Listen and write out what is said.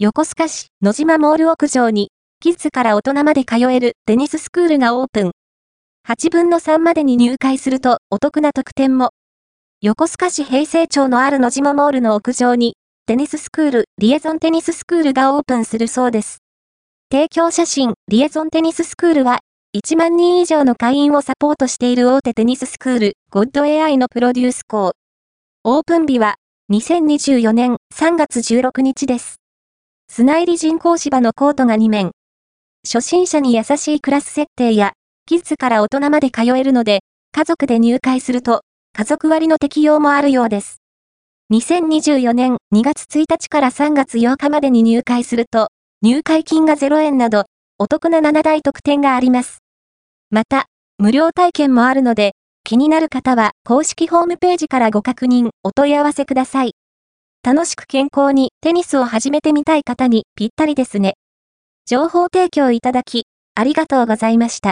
横須賀市野島モール屋上に、キッズから大人まで通えるテニススクールがオープン。8分の3までに入会するとお得な特典も。横須賀市平成町のある野島モールの屋上に、テニススクール、リエゾンテニススクールがオープンするそうです。提供写真、リエゾンテニススクールは、1万人以上の会員をサポートしている大手テニススクール、ゴッド AI のプロデュース校。オープン日は、2024年3月16日です。砂入り人工芝のコートが2面。初心者に優しいクラス設定や、キッズから大人まで通えるので、家族で入会すると、家族割の適用もあるようです。2024年2月1日から3月8日までに入会すると、入会金が0円など、お得な7大特典があります。また、無料体験もあるので、気になる方は公式ホームページからご確認、お問い合わせください。楽しく健康にテニスを始めてみたい方にぴったりですね。情報提供いただき、ありがとうございました。